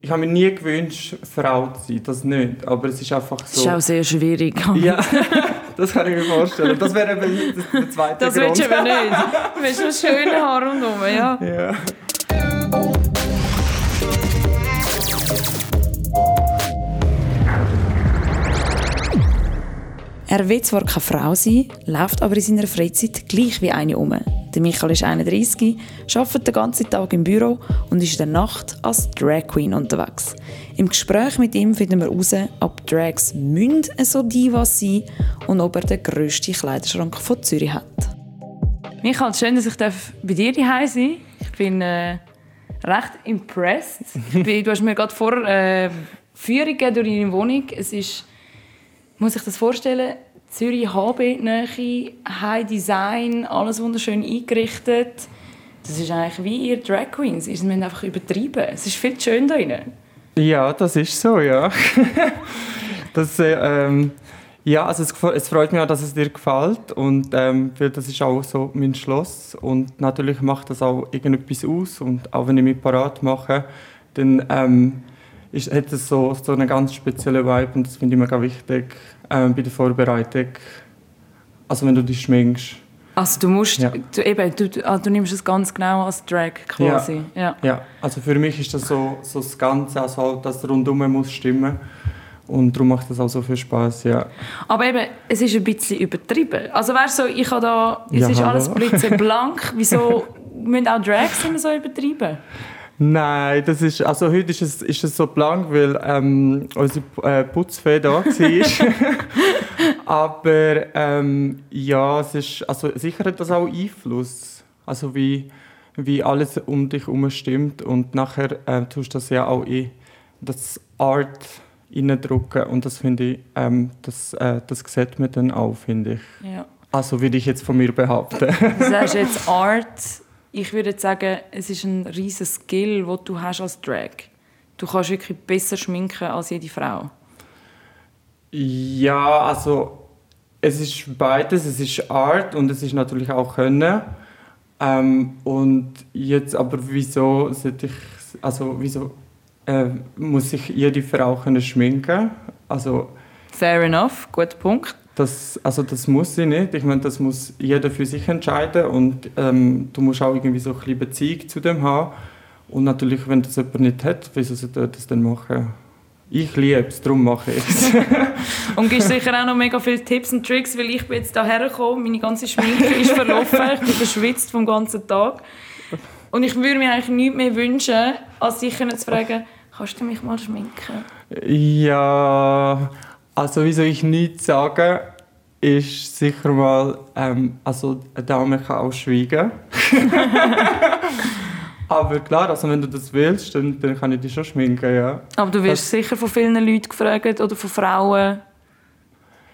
Ich habe mir nie gewünscht, Frau zu sein, das nicht. Aber es ist einfach so. Das ist auch sehr schwierig. Ja, das kann ich mir vorstellen. Das wäre eben der zweite das Grund. Das willst du aber nicht. Du willst nur schöne Haare rundherum, ja. ja. Er will zwar keine Frau sein, läuft aber in seiner Freizeit gleich wie eine um. Der Michael ist 31, arbeitet den ganzen Tag im Büro und ist in der Nacht als Drag Queen unterwegs. Im Gespräch mit ihm finden wir heraus, ob Drags münd so Divas sein und ob er den grössten Kleiderschrank von Zürich hat. Michael, schön, dass ich bei dir daheim sein Ich bin äh, recht impressed. du hast mir gerade vor äh, Führung durch deine Wohnung. Es ist muss ich das vorstellen? Zürich HB, Nähe, High Design, alles wunderschön eingerichtet. Das ist eigentlich wie ihr Drag Queens. Sie müssen einfach übertrieben. Es ist viel schön da drin. Ja, das ist so, ja. das, äh, ähm, ja, also es, es, freut mich auch, dass es dir gefällt und ähm, das ist auch so mein Schloss und natürlich macht das auch irgendetwas aus und auch wenn ich mich parat mache, dann ähm, ist, hat es so, so einen ganz speziellen Vibe und das finde ich mega wichtig ähm, bei der Vorbereitung. Also wenn du dich schminkst. Also du musst, ja. du, eben, du, du, also du nimmst es ganz genau als Drag quasi. Ja. ja. ja. also für mich ist das so, so das Ganze, also das Rundum muss stimmen. Und darum macht das auch so viel Spaß, ja. Aber eben, es ist ein bisschen übertrieben. Also weißt du, so, ich habe da, es ja, ist hallo. alles blitzeblank. Wieso müssen auch Drags immer so übertrieben? Nein, das ist, also heute ist es, ist es so blank, weil ähm, unsere äh, Putzfee da war. Aber ähm, ja, es ist, also sicher hat das auch Einfluss. Also wie, wie alles um dich herum stimmt. Und nachher äh, tust du das ja auch in das Art reindrücken. Und das finde ich, ähm, das, äh, das sieht man dann auch, finde ich. Ja. Also würde ich jetzt von mir behaupten. Du sagst jetzt Art ich würde sagen, es ist ein riesiger Skill, den du hast als Drag. Du kannst wirklich besser schminken als jede Frau. Ja, also es ist beides. Es ist Art und es ist natürlich auch Können. Ähm, und jetzt aber wieso sollte ich, also wieso äh, muss sich jede Frau können schminken? Also Fair enough, guter Punkt. Das, also das muss sie nicht. Ich meine, das muss jeder für sich entscheiden und ähm, du musst auch irgendwie so ein bisschen Beziehung zu dem haben. Und natürlich, wenn das jemand nicht hat, wieso sollte er das dann machen? Ich liebe es, darum mache ich es. und gibst sicher auch noch mega viele Tipps und Tricks, weil ich bin jetzt hierher gekommen, meine ganze Schminke ist verlaufen, ich bin verschwitzt vom ganzen Tag. Und ich würde mir eigentlich nichts mehr wünschen, als dich zu fragen, kannst du mich mal schminken? Ja, also wie soll ich nichts sagen, ist sicher mal, ähm, also eine Dame kann auch schweigen. Aber klar, also wenn du das willst, dann, dann kann ich dich schon schminken, ja. Aber du wirst das sicher von vielen Leuten gefragt oder von Frauen,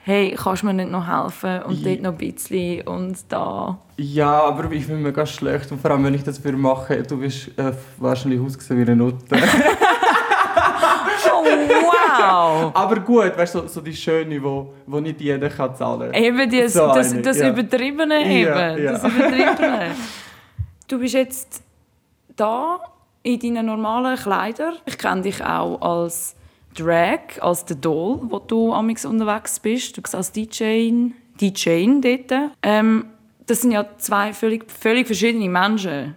hey, kannst du mir nicht noch helfen und ja. dort noch ein bisschen und da. Ja, aber ich bin mir ganz schlecht und vor allem, wenn ich das für mache, du wirst äh, wahrscheinlich ausgesehen wie eine Nutte. Wow! Aber gut, weißt du, so, so die schöne, wo, wo nicht jeder kann zahlen kann. Eben das, so das, das ja. Übertriebene eben. Ja, ja. Das Übertriebene. Du bist jetzt da in deinen normalen Kleidern. Ich kenne dich auch als Drag, als der Doll, wo du amix unterwegs bist. Du bist als DJ, DJ dort. Ähm, das sind ja zwei völlig, völlig verschiedene Menschen.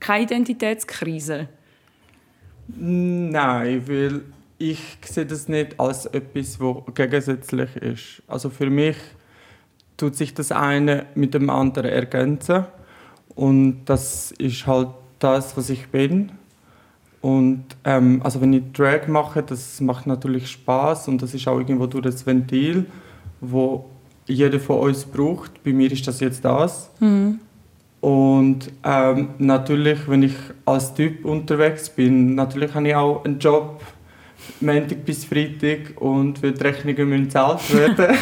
Keine Identitätskrise. Nein, weil ich sehe das nicht als etwas, was gegensätzlich ist. Also für mich tut sich das eine mit dem anderen ergänzen und das ist halt das, was ich bin. Und ähm, also wenn ich Drag mache, das macht natürlich Spaß und das ist auch irgendwo durch das Ventil, wo jeder von uns braucht. Bei mir ist das jetzt das. Mhm. Und ähm, natürlich, wenn ich als Typ unterwegs bin, natürlich habe ich auch einen Job, Montag bis Freitag und für die Rechnungen müssen gezahlt werden.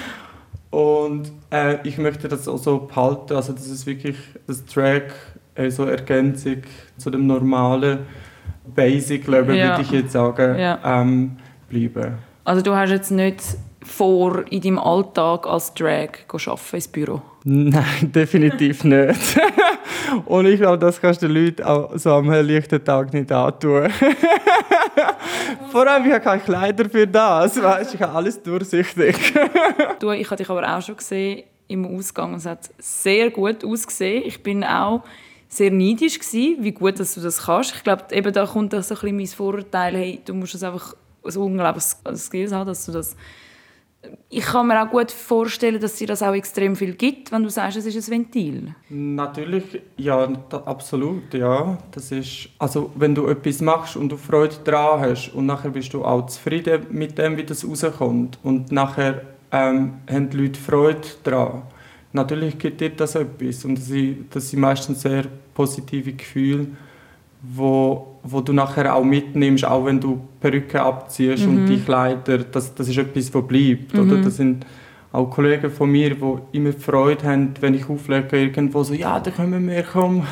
und äh, ich möchte das auch so behalten, also dass es wirklich das Track äh, so Ergänzung zu dem normalen Basic Leben, ja. würde ich jetzt sagen, ja. ähm, bleiben. Also du hast jetzt nicht vor, in deinem Alltag als Drag zu arbeiten ins Büro? Nein, definitiv nicht. Und ich glaube, das kannst du den Leuten auch so am helllichten Tag nicht antun. Vor allem, ich habe keine Kleider für das. Weißt, ich habe alles durchsichtig. du, ich habe dich aber auch schon gesehen im Ausgang. Es hat sehr gut ausgesehen. Ich bin auch sehr neidisch gewesen, wie gut dass du das kannst. Ich glaube, eben da kommt auch ein bisschen mein Vorurteil, hey, du musst es einfach so unglaubliches Skills haben, dass du das ich kann mir auch gut vorstellen, dass sie das auch extrem viel gibt, wenn du sagst, es ist ein Ventil. Natürlich, ja, absolut, ja. Das ist, also wenn du etwas machst und du Freude daran hast und nachher bist du auch zufrieden mit dem, wie das rauskommt und nachher ähm, haben die Leute Freude daran. Natürlich gibt dir das etwas und das sind meistens sehr positive Gefühle wo, wo du nachher auch mitnimmst, auch wenn du Perücke abziehst mhm. und die Kleider, das, das ist etwas, was bleibt. Mhm. Oder? Das sind auch Kollegen von mir, die immer Freude haben, wenn ich auflege irgendwo so, ja, da können wir kommen.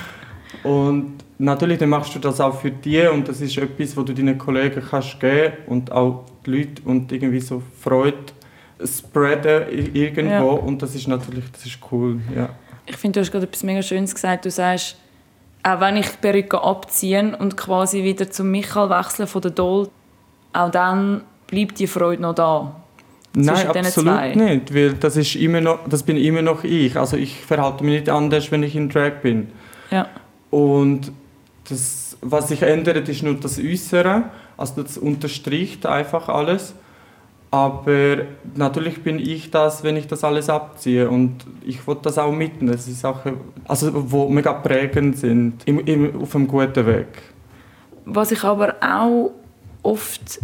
und natürlich dann machst du das auch für dich und das ist etwas, was du deinen Kollegen kannst geben und auch die Leute und irgendwie so Freude spreaden irgendwo ja. und das ist natürlich, das ist cool, ja. Ich finde, du hast gerade etwas mega Schönes gesagt. Du sagst, auch wenn ich die Perücke abziehe und quasi wieder zum Michael wechsle von der Doll, auch dann bleibt die Freude noch da. Nein, absolut nicht, weil das, ist immer noch, das bin immer noch ich. Also ich verhalte mich nicht anders, wenn ich in Drag bin. Ja. Und das, was sich ändert, ist nur das Äußere. Also das unterstricht einfach alles. Aber natürlich bin ich das, wenn ich das alles abziehe. Und ich wollte das auch mitnehmen. Das sind Sachen, also, die mega prägend sind, im, im, auf einem guten Weg. Was ich aber auch oft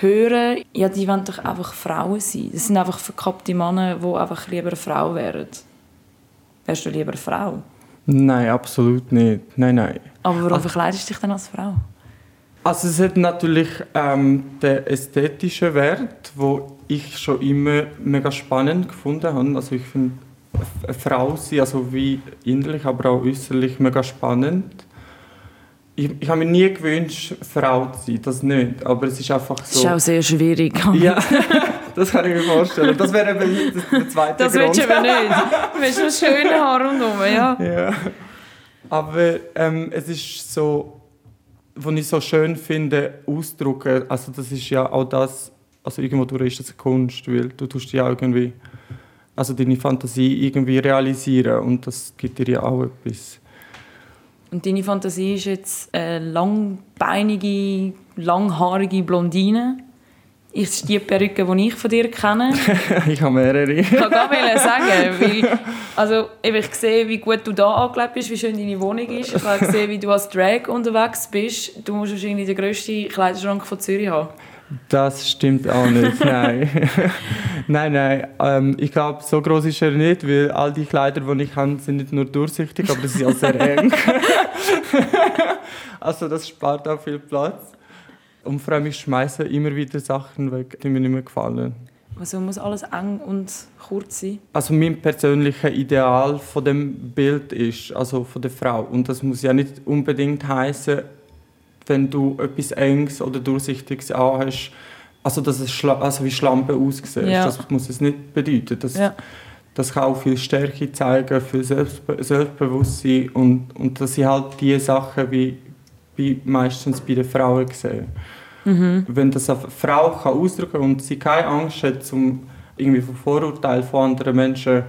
höre, ja, die wollen doch einfach Frauen sein. Das sind einfach verkappte Männer, die einfach lieber eine Frau wären. Wärst du lieber eine Frau? Nein, absolut nicht. Nein, nein. Aber warum also, verkleidest du dich dann als Frau? Also es hat natürlich ähm, den ästhetischen Wert, wo ich schon immer mega spannend gefunden habe. Also ich finde eine Frau sein, also wie innerlich, aber auch äußerlich mega spannend. Ich, ich habe mir nie gewünscht, Frau zu sein, das nicht. Aber es ist einfach so. Das ist auch sehr schwierig. ja, das kann ich mir vorstellen. Das wäre eben der zweite das Grund. Das willst du aber nicht. Du willst nur schöne Haare rundherum, ja. ja. Aber ähm, es ist so was ich so schön finde, ausdrucken, also das ist ja auch das, also irgendwo durch ist das eine Kunst, weil du tust ja irgendwie, also deine Fantasie irgendwie realisieren und das gibt dir ja auch etwas. Und deine Fantasie ist jetzt eine langbeinige, langhaarige Blondine ist die Perücke, die ich von dir kenne. ich habe mehrere. ich kann gar sagen, weil also, ich sehe, wie gut du da angelegt bist, wie schön deine Wohnung ist. Ich habe gesehen, wie du als Drag unterwegs bist. Du musst wahrscheinlich den grössten Kleiderschrank von Zürich haben. Das stimmt auch nicht, nein. nein, nein. Ähm, ich glaube, so groß ist er nicht, weil all die Kleider, die ich habe, sind nicht nur durchsichtig, aber sie sind auch sehr eng. also das spart auch viel Platz. Und vor allem, ich schmeiße immer wieder Sachen weg, die mir nicht mehr gefallen. Also muss alles eng und kurz sein? Also mein persönliches Ideal von dem Bild ist, also von der Frau. Und das muss ja nicht unbedingt heißen, wenn du etwas Enges oder Durchsichtiges anhast, also dass es also wie Schlampe aussieht. Ja. Das muss es nicht bedeuten. Das, ja. das kann auch viel Stärke zeigen, viel Selbstbe Selbstbewusstsein und, und das sind halt die Sachen, wie wie meistens bei den Frauen gesehen. Mhm. Wenn das eine Frau kann ausdrücken kann und sie keine Angst hat, zum irgendwie von Vorurteilen von anderen Menschen,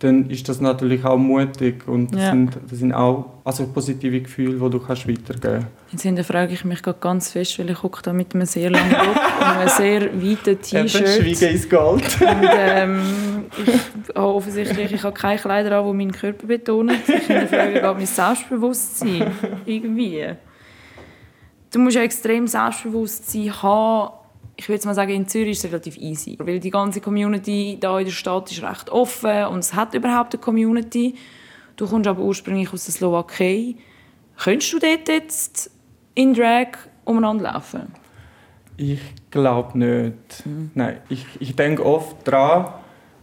dann ist das natürlich auch mutig und das, ja. sind, das sind auch also positive Gefühle, die du kannst weitergeben kannst. Jetzt frage ich mich ganz fest, weil ich gucke da mit einem sehr langen Rock und einem sehr weiten T-Shirt. Schweigen ins Gold. und, ähm, ich habe offensichtlich ich habe keine Kleider an, die meinen Körper betonen. Ich frage gerade mein Selbstbewusstsein. Irgendwie du musst ja extrem Selbstbewusstsein haben. Ich würde mal sagen, in Zürich ist es relativ easy. Weil die ganze Community da in der Stadt ist recht offen und es hat überhaupt eine Community. Du kommst aber ursprünglich aus der Slowakei. Könntest du dort jetzt in Drag umeinander laufen? Ich glaube nicht. Mhm. Nein, ich, ich denke oft daran,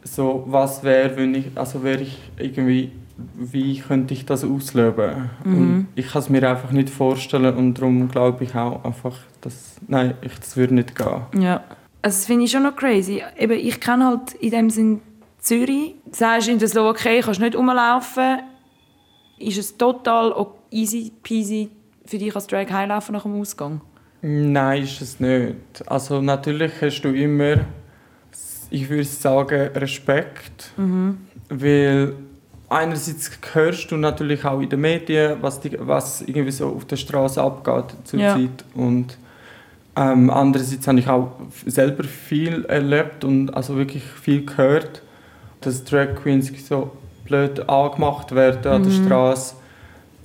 so, was wäre, wenn ich, also wäre ich irgendwie wie könnte ich das ausleben? Mhm. Und ich kann es mir einfach nicht vorstellen und darum glaube ich auch einfach, dass, nein, ich, das würde nicht gehen. Ja, also das finde ich schon noch crazy. Eben, ich kenne halt in dem Sinn Zürich. Sagst in der Slowakei kannst du nicht rumlaufen. Ist es total easy peasy für dich als Drag heimlaufen nach dem Ausgang? Nein, ist es nicht. Also natürlich hast du immer, ich würde sagen, Respekt. Mhm. Weil einerseits hörst du natürlich auch in den Medien, was, die, was irgendwie so auf der Straße abgeht zurzeit. Ja. Und ähm, andererseits habe ich auch selber viel erlebt und also wirklich viel gehört, dass Drag Queens so blöd angemacht werden an der mhm. Straße.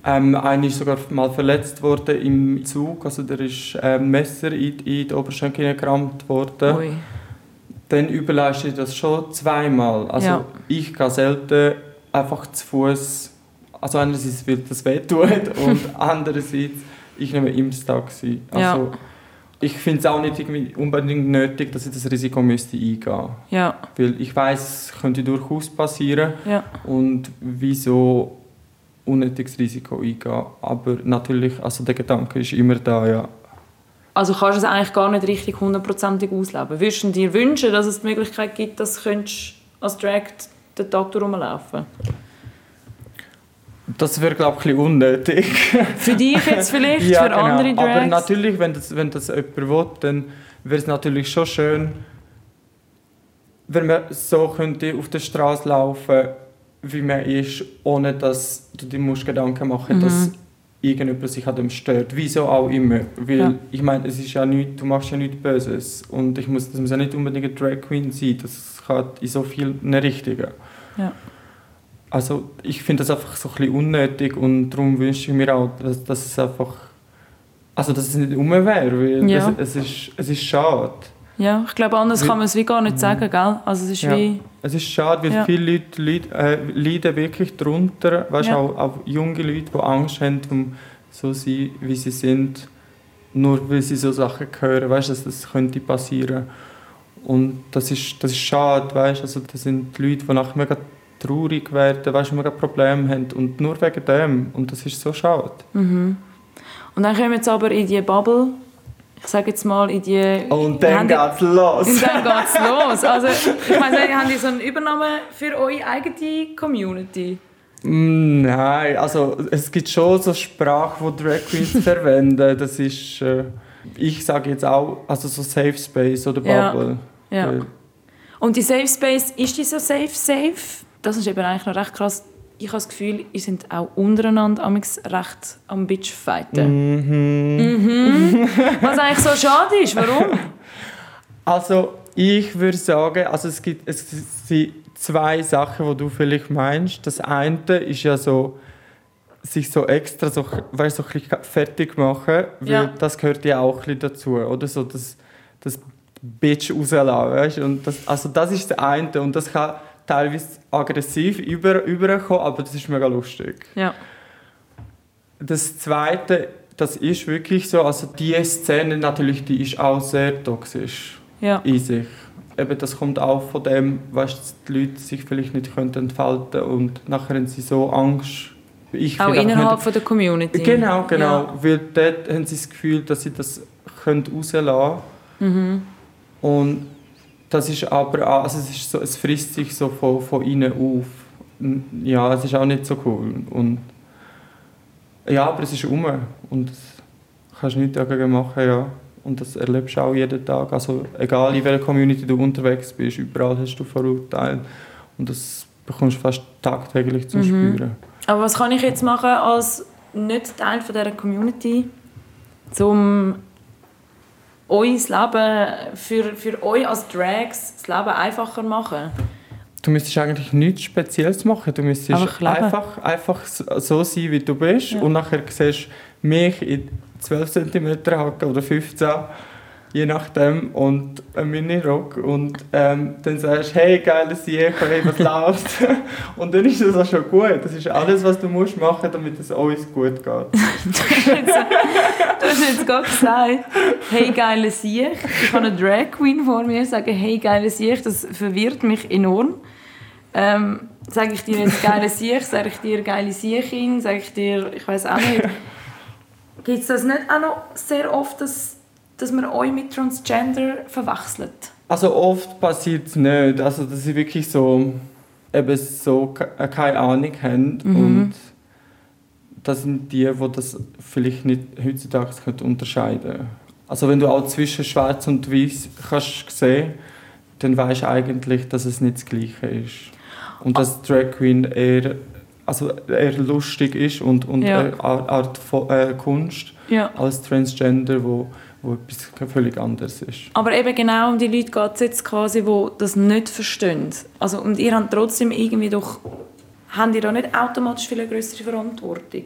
Ähm, einer ist sogar mal verletzt worden im Zug, also der ist ein ähm, Messer in, in die Oberschenkel gerammt worden. Ui. Dann überleiste ich das schon zweimal. Also ja. ich gehe selten einfach zu Fuß. Also einerseits weil das wehtut und andererseits ich nehme immer das Taxi. Also, ja ich finde es auch nicht irgendwie unbedingt nötig, dass ich das Risiko müsste eingehen ja. Weil ich weiß, es könnte durchaus passieren. Ja. Und wieso unnötiges Risiko eingehen. Aber natürlich, also der Gedanke ist immer da, ja. Also kannst du es eigentlich gar nicht richtig hundertprozentig ausleben? Würdest du dir wünschen, dass es die Möglichkeit gibt, dass du als Drag den Tag durchlaufen das wäre, glaube ich, ein unnötig. Für dich jetzt vielleicht, ja, für genau. andere Drags? Aber natürlich, wenn das, wenn das jemand will, dann wäre es natürlich schon schön, wenn man so könnte auf der Straße laufen wie man ist, ohne dass du dir musst Gedanken machen musst, mhm. dass irgendjemand sich an dem stört. Wieso auch immer. Weil, ja. ich meine, es ist ja nicht, du machst ja nichts Böses. Und ich muss, das muss ja nicht unbedingt eine Drag Queen sein. Das kann in so vielen Richtungen. Ja. Also ich finde das einfach so ein bisschen unnötig und darum wünsche ich mir auch, dass, dass es einfach, also dass es nicht rum wäre, weil ja. es, es, ist, es ist schade. Ja, ich glaube, anders kann man es wie gar nicht sagen, gell? Also es ist ja. wie... Es ist schade, weil ja. viele Leute leiden, äh, leiden wirklich darunter, weißt ja. auch, auch junge Leute, die Angst haben, um so zu sein, wie sie sind, nur weil sie so Sachen hören, weißt du, dass das könnte passieren. Und das ist, das ist schade, weißt also das sind Leute, die nachher mega traurig werden, weißt du, wir Probleme haben und nur wegen dem und das ist so schade. Mhm. Und dann kommen wir jetzt aber in die Bubble, ich sage jetzt mal in die... Und dann geht's los. Und dann geht's los. Also ich meine, haben die so eine Übernahme für eure eigene Community? Mm, nein, also es gibt schon so Sprache, die Drag Queens verwenden. Das ist, äh, ich sage jetzt auch, also so Safe Space oder Bubble. Ja. ja. Und die Safe Space, ist die so safe, safe? das ist eben eigentlich noch recht krass. Ich habe das Gefühl, ihr sind auch untereinander recht am Bitchfighten. Mhm. Mhm. Was eigentlich so schade ist. Warum? Also, ich würde sagen, also es gibt es sind zwei Sachen, die du vielleicht meinst. Das eine ist ja so, sich so extra so, weißt, so ein fertig machen, weil ja. das gehört ja auch ein dazu. Oder so das, das Bitch rauslassen. Weißt? Und das, also das ist das eine und das kann teilweise aggressiv über, überkommen, aber das ist mega lustig. Ja. Das Zweite, das ist wirklich so, also die Szene natürlich, die ist auch sehr toxisch ja. in sich. Eben, das kommt auch von dem, dass die Leute sich vielleicht nicht können entfalten und nachher haben sie so Angst. Ich auch innerhalb von der Community. Genau, genau. Ja. Weil dort haben sie das Gefühl, dass sie das können rauslassen können. Mhm. Und das ist aber auch, also es, ist so, es frisst sich so von, von innen auf. Ja, es ist auch nicht so cool. Und, ja, aber es ist um und das kannst du nichts dagegen machen, ja. Und das erlebst du auch jeden Tag. Also egal in welcher Community du unterwegs bist, überall hast du Vorurteile. Und das bekommst du fast tagtäglich zu mhm. spüren. Aber was kann ich jetzt machen als nicht Teil von dieser Community, um euer Leben, für, für euch als Drags, das Leben einfacher machen? Du müsstest eigentlich nichts Spezielles machen. Du müsstest einfach, einfach so sein, wie du bist. Ja. Und nachher siehst du mich in 12 cm hacken oder 15 je nachdem, und ein Mini-Rock und ähm, dann sagst du, hey, geiles Sieg, hey, was läuft? und dann ist das auch schon gut. Das ist alles, was du musst machen, damit es uns gut geht. du hast jetzt gerade gesagt, hey, geiles Sieg. Ich habe eine Drag Queen vor mir sagen, hey, geiles Sieg, das verwirrt mich enorm. Ähm, sage ich dir jetzt geile Sieg, sage ich dir geile Siechin, sage ich dir, ich weiß auch nicht. Gibt es das nicht auch noch sehr oft, dass dass man euch mit Transgender verwechselt? Also oft passiert es nicht. Also das ist wirklich so, eben so äh, keine Ahnung haben mhm. und das sind die, die das vielleicht nicht heutzutage unterscheiden können. Also wenn du auch zwischen Schwarz und Weiß kannst sehen, dann weißt du eigentlich, dass es nicht das Gleiche ist. Und dass Drag Queen eher, also eher lustig ist und, und ja. eine Art von, äh, Kunst ja. als Transgender, wo, wo etwas völlig anderes ist. Aber eben genau um die Leute geht es jetzt quasi, die das nicht verstehen. Also, und ihr habt trotzdem irgendwie doch, habt ihr da nicht automatisch viel größere Verantwortung?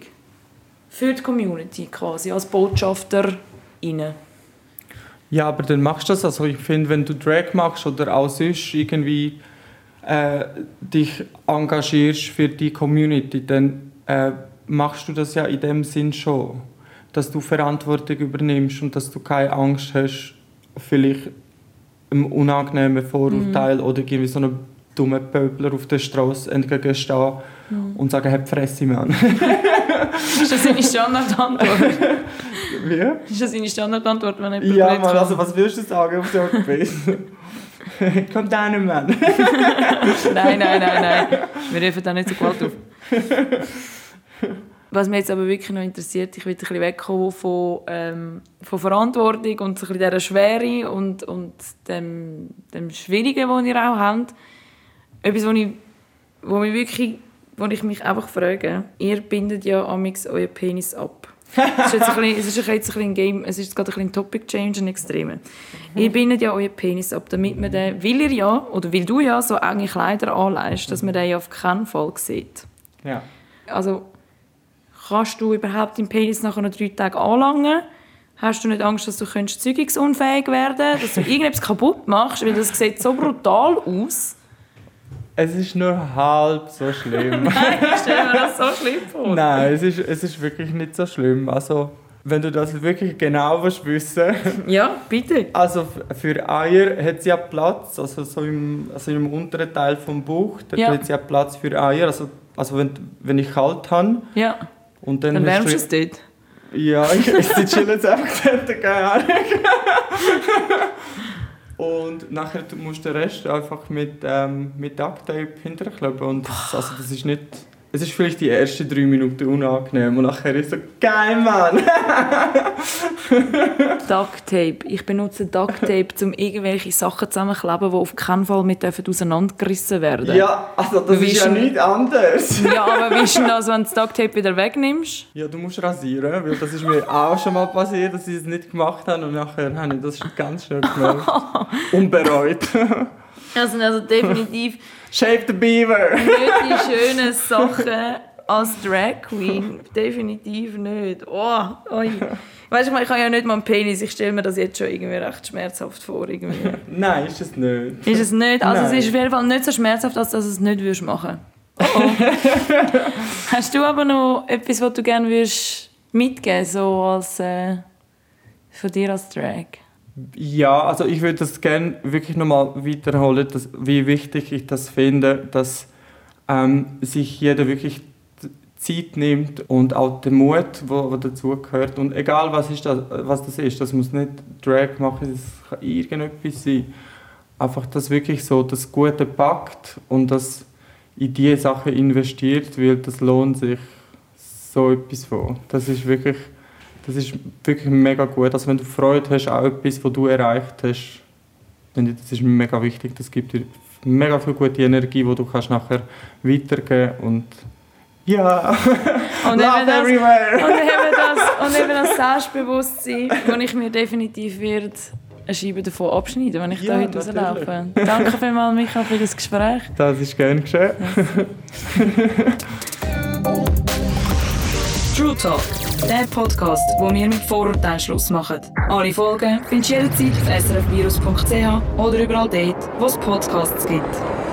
Für die Community quasi, als Botschafter innen. Ja, aber dann machst du das. Also ich finde, wenn du Drag machst oder auch sonst irgendwie äh, dich engagierst für die Community, dann äh, machst du das ja in dem Sinn schon, dass du Verantwortung übernimmst und dass du keine Angst hast, vielleicht einem unangenehmen Vorurteil mhm. oder irgendwie so einem dummen Pöbler auf der Straße entgegenzustehen mhm. und sagen, hey, Fresse, Mann. ist das seine Standardantwort? Wie? Ist das seine Standardantwort, wenn jemand Ja, Mann, also was willst du sagen auf so etwas? Kommt einer, Mann. nein, nein, nein, nein. Wir rufen da nicht so Gewalt auf. Was mich jetzt aber wirklich noch interessiert, ich will ein bisschen wegkommen von, ähm, von Verantwortung und so ein bisschen dieser Schwere und, und dem, dem Schwierigen, das ihr auch habt. Etwas, wo, ich, wo, mich wirklich, wo ich mich einfach frage, ihr bindet ja amix euren Penis ab. es ist jetzt ein bisschen, es ist jetzt ein bisschen Game, es ist gerade ein bisschen Topic Change, ein extreme. Mhm. Ihr bindet ja euren Penis ab, damit man den, will ihr ja, oder will du ja so enge Kleider anleist, dass man den ja auf keinen Fall sieht. Ja. Also, kannst du überhaupt deinen Penis nach noch drei Tagen anlangen? Hast du nicht Angst, dass du zeugungsunfähig werden dass du irgendetwas kaputt machst? Weil das sieht so brutal aus. Es ist nur halb so schlimm. Nein, ich stelle mir das so schlimm vor. Nein, es ist, es ist wirklich nicht so schlimm. Also, wenn du das wirklich genau willst wissen Ja, bitte. Also für Eier hat sie ja Platz, also so im, also im unteren Teil vom Bauch, da ja. hat sie ja Platz für Eier. Also, also wenn, wenn ich kalt habe. Ja. Und dann, dann wärmst du es dort. Ja, ich, ich chillen jetzt einfach dort, keine Ahnung. Und nachher musst du den Rest einfach mit, ähm, mit Ducktape hinterkleben. Und das, also das ist nicht es ist vielleicht die ersten drei Minuten unangenehm und nachher ist es so, geil, Mann! Ducktape. Ich benutze Ducktape, um irgendwelche Sachen zusammenzukleben, die auf keinen Fall mit auseinandergerissen werden Ja, also das ist ja nicht anders. ja, aber wie ist denn das, wenn du das Ducktape wieder wegnimmst? Ja, du musst rasieren, weil das ist mir auch schon mal passiert, dass ich es nicht gemacht habe und nachher habe ich das ganz schön gemacht. Unbereut. also, also definitiv Shape the Beaver! nicht die schönen Sachen als Drag Queen. Definitiv nicht. Oh, oi. Weißt du, ich habe ja nicht mal einen Penis. Ich stelle mir das jetzt schon irgendwie recht schmerzhaft vor. Irgendwie. Nein, ist es nicht. Ist es nicht? Also Nein. es ist auf jeden Fall nicht so schmerzhaft, als dass du es nicht würdest machen oh, oh. Hast du aber noch etwas, was du gerne würdest mitgeben so als äh, von dir als Drag? Ja, also ich würde das gerne wirklich nochmal wiederholen, dass, wie wichtig ich das finde, dass ähm, sich jeder wirklich Zeit nimmt und auch den Mut, wo, wo dazu gehört. Und egal was, ist das, was das ist, das muss nicht Drag machen, das kann irgendetwas sein. Einfach, dass wirklich so das Gute packt und das in diese Sachen investiert, weil das lohnt sich so etwas von. Das ist wirklich das ist wirklich mega gut. Also wenn du Freude hast, auch etwas, was du erreicht hast, das ist mega wichtig. Das gibt dir mega viel gute Energie, die du kannst nachher weitergeben und ja, und love das, everywhere. Und eben das, und eben das Selbstbewusstsein, das ich mir definitiv wird eine Scheibe davon abschneiden, wenn ich ja, da heute rauslaufe. Danke vielmals, Michael, für das Gespräch. Das ist gerne geschehen. True Talk der Podcast, wo wir mit Vorurteilen Schluss machen. Alle Folgen findest du jederzeit auf srfvirus.ch oder überall dort, wo es Podcasts gibt.